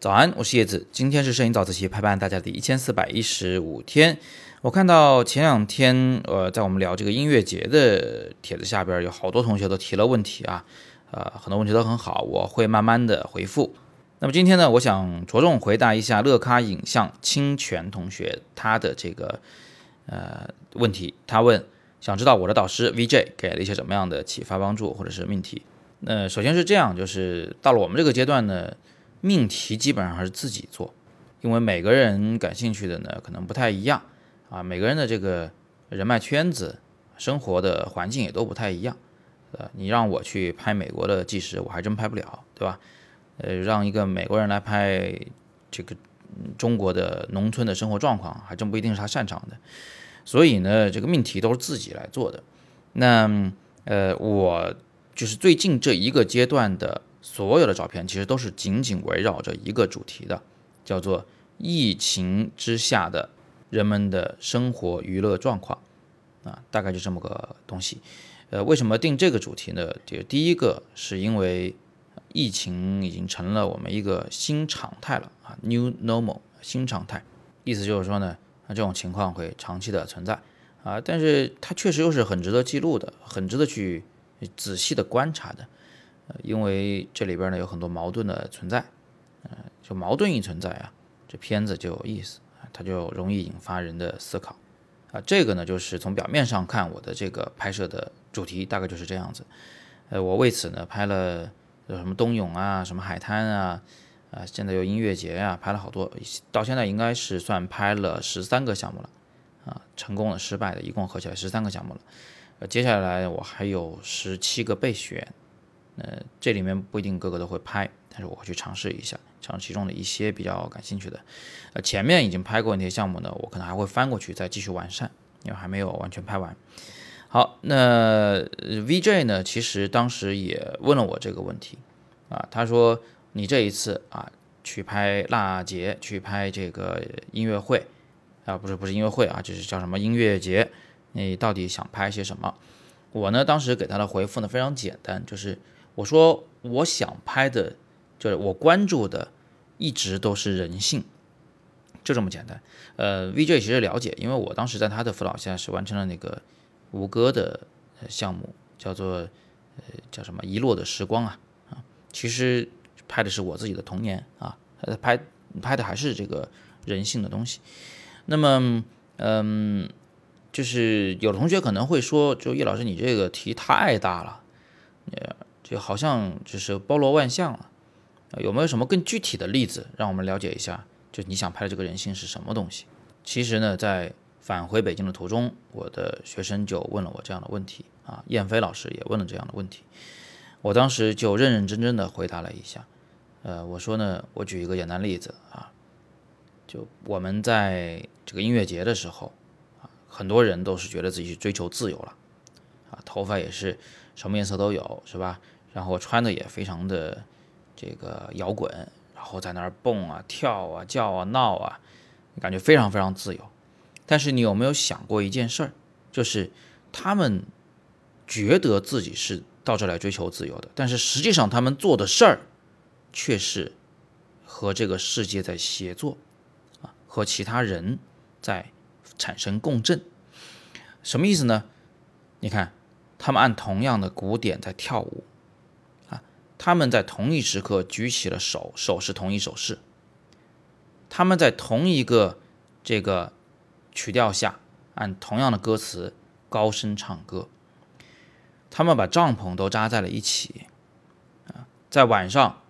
早安，我是叶子。今天是摄影早自习陪伴大家的一千四百一十五天。我看到前两天，呃，在我们聊这个音乐节的帖子下边，有好多同学都提了问题啊，呃，很多问题都很好，我会慢慢的回复。那么今天呢，我想着重回答一下乐咖影像清泉同学他的这个呃问题。他问，想知道我的导师 VJ 给了一些什么样的启发帮助或者是命题。那首先是这样，就是到了我们这个阶段呢。命题基本上还是自己做，因为每个人感兴趣的呢可能不太一样啊，每个人的这个人脉圈子、生活的环境也都不太一样。呃，你让我去拍美国的纪实，我还真拍不了，对吧？呃，让一个美国人来拍这个中国的农村的生活状况，还真不一定是他擅长的。所以呢，这个命题都是自己来做的。那呃，我就是最近这一个阶段的。所有的照片其实都是紧紧围绕着一个主题的，叫做疫情之下的人们的生活娱乐状况啊，大概就这么个东西。呃，为什么定这个主题呢？就第一个是因为疫情已经成了我们一个新常态了啊，new normal 新常态，意思就是说呢，那这种情况会长期的存在啊，但是它确实又是很值得记录的，很值得去仔细的观察的。呃因为这里边呢有很多矛盾的存在，呃，就矛盾一存在啊，这片子就有意思，它就容易引发人的思考啊。这个呢就是从表面上看我的这个拍摄的主题大概就是这样子，呃，我为此呢拍了有什么冬泳啊，什么海滩啊，啊，现在有音乐节啊，拍了好多，到现在应该是算拍了十三个项目了啊，成功的、失败的，一共合起来十三个项目了，呃，接下来我还有十七个备选。呃，这里面不一定个个都会拍，但是我会去尝试一下，尝试其中的一些比较感兴趣的。呃，前面已经拍过那些项目呢，我可能还会翻过去再继续完善，因为还没有完全拍完。好，那 VJ 呢，其实当时也问了我这个问题啊，他说你这一次啊去拍辣节，去拍这个音乐会啊，不是不是音乐会啊，就是叫什么音乐节，你到底想拍些什么？我呢当时给他的回复呢非常简单，就是。我说我想拍的，就是我关注的，一直都是人性，就这么简单。呃，VJ 其实了解，因为我当时在他的辅导下是完成了那个吴哥的项目，叫做呃叫什么遗落的时光啊啊，其实拍的是我自己的童年啊，拍拍的还是这个人性的东西。那么嗯，就是有同学可能会说，就叶老师你这个题太大了，呃。就好像就是包罗万象了，有没有什么更具体的例子让我们了解一下？就你想拍的这个人性是什么东西？其实呢，在返回北京的途中，我的学生就问了我这样的问题啊，燕飞老师也问了这样的问题，我当时就认认真真的回答了一下。呃，我说呢，我举一个简单例子啊，就我们在这个音乐节的时候，很多人都是觉得自己去追求自由了啊，头发也是什么颜色都有，是吧？然后穿的也非常的这个摇滚，然后在那儿蹦啊、跳啊、叫啊、闹啊，感觉非常非常自由。但是你有没有想过一件事儿，就是他们觉得自己是到这来追求自由的，但是实际上他们做的事儿却是和这个世界在协作啊，和其他人在产生共振。什么意思呢？你看，他们按同样的鼓点在跳舞。啊他们在同一时刻举起了手，手是同一手势。他们在同一个这个曲调下，按同样的歌词高声唱歌。他们把帐篷都扎在了一起，啊，在晚上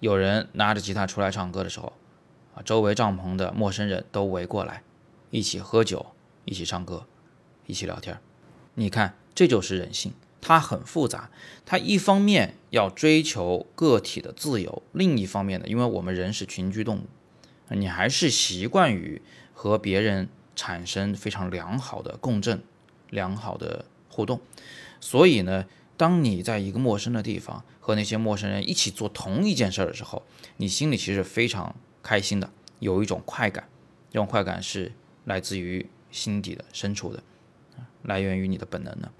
有人拿着吉他出来唱歌的时候，啊，周围帐篷的陌生人都围过来，一起喝酒，一起唱歌，一起聊天。你看，这就是人性。它很复杂，它一方面要追求个体的自由，另一方面呢，因为我们人是群居动物，你还是习惯于和别人产生非常良好的共振、良好的互动，所以呢，当你在一个陌生的地方和那些陌生人一起做同一件事的时候，你心里其实非常开心的，有一种快感，这种快感是来自于心底的深处的，来源于你的本能的。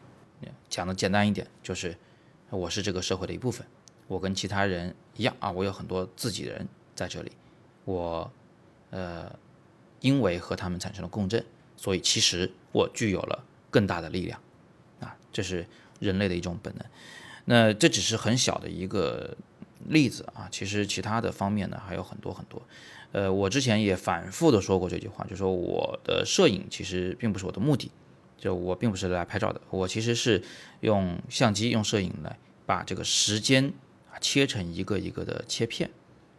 讲的简单一点，就是我是这个社会的一部分我跟其他人一样啊，我有很多自己人在这里，我呃，因为和他们产生了共振，所以其实我具有了更大的力量啊，这是人类的一种本能。那这只是很小的一个例子啊，其实其他的方面呢还有很多很多。呃，我之前也反复的说过这句话，就说我的摄影其实并不是我的目的，就我并不是来拍照的，我其实是用相机、用摄影来把这个时间啊切成一个一个的切片，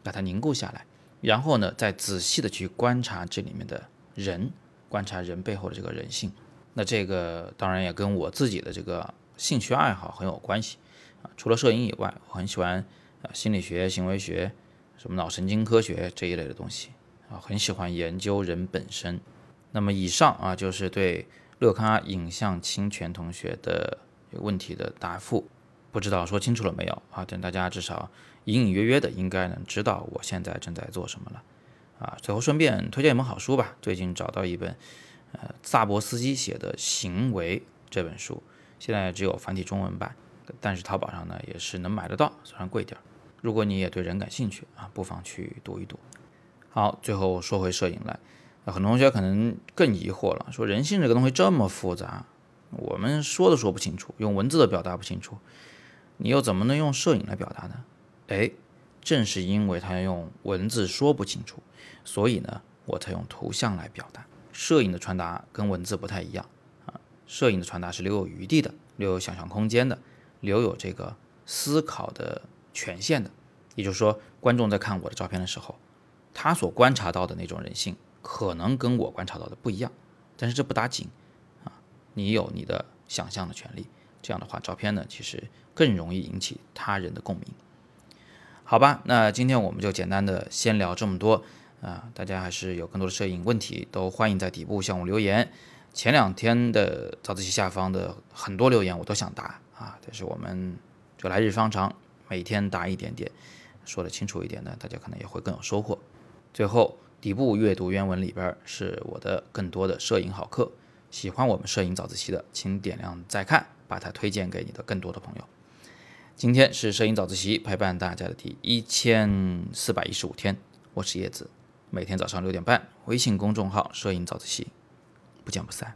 把它凝固下来，然后呢再仔细的去观察这里面的人，观察人背后的这个人性。那这个当然也跟我自己的这个兴趣爱好很有关系啊，除了摄影以外，我很喜欢啊心理学、行为学。什么脑神经科学这一类的东西啊，很喜欢研究人本身。那么以上啊，就是对乐咖影像侵权同学的问题的答复。不知道说清楚了没有啊？等大家至少隐隐约约的应该能知道我现在正在做什么了啊。最后顺便推荐一本好书吧，最近找到一本呃萨博斯基写的《行为》这本书，现在只有繁体中文版，但是淘宝上呢也是能买得到，虽然贵点儿。如果你也对人感兴趣啊，不妨去读一读。好，最后说回摄影来，很多同学可能更疑惑了，说人性这个东西这么复杂，我们说都说不清楚，用文字都表达不清楚，你又怎么能用摄影来表达呢？哎，正是因为它用文字说不清楚，所以呢，我才用图像来表达。摄影的传达跟文字不太一样啊，摄影的传达是留有余地的，留有想象空间的，留有这个思考的。权限的，也就是说，观众在看我的照片的时候，他所观察到的那种人性，可能跟我观察到的不一样，但是这不打紧啊，你有你的想象的权利。这样的话，照片呢，其实更容易引起他人的共鸣。好吧，那今天我们就简单的先聊这么多啊，大家还是有更多的摄影问题，都欢迎在底部向我留言。前两天的早自习下方的很多留言我都想答啊，但是我们就来日方长。每天答一点点，说的清楚一点呢，大家可能也会更有收获。最后，底部阅读原文里边是我的更多的摄影好课，喜欢我们摄影早自习的，请点亮再看，把它推荐给你的更多的朋友。今天是摄影早自习陪伴大家的第一千四百一十五天，我是叶子，每天早上六点半，微信公众号“摄影早自习”，不见不散。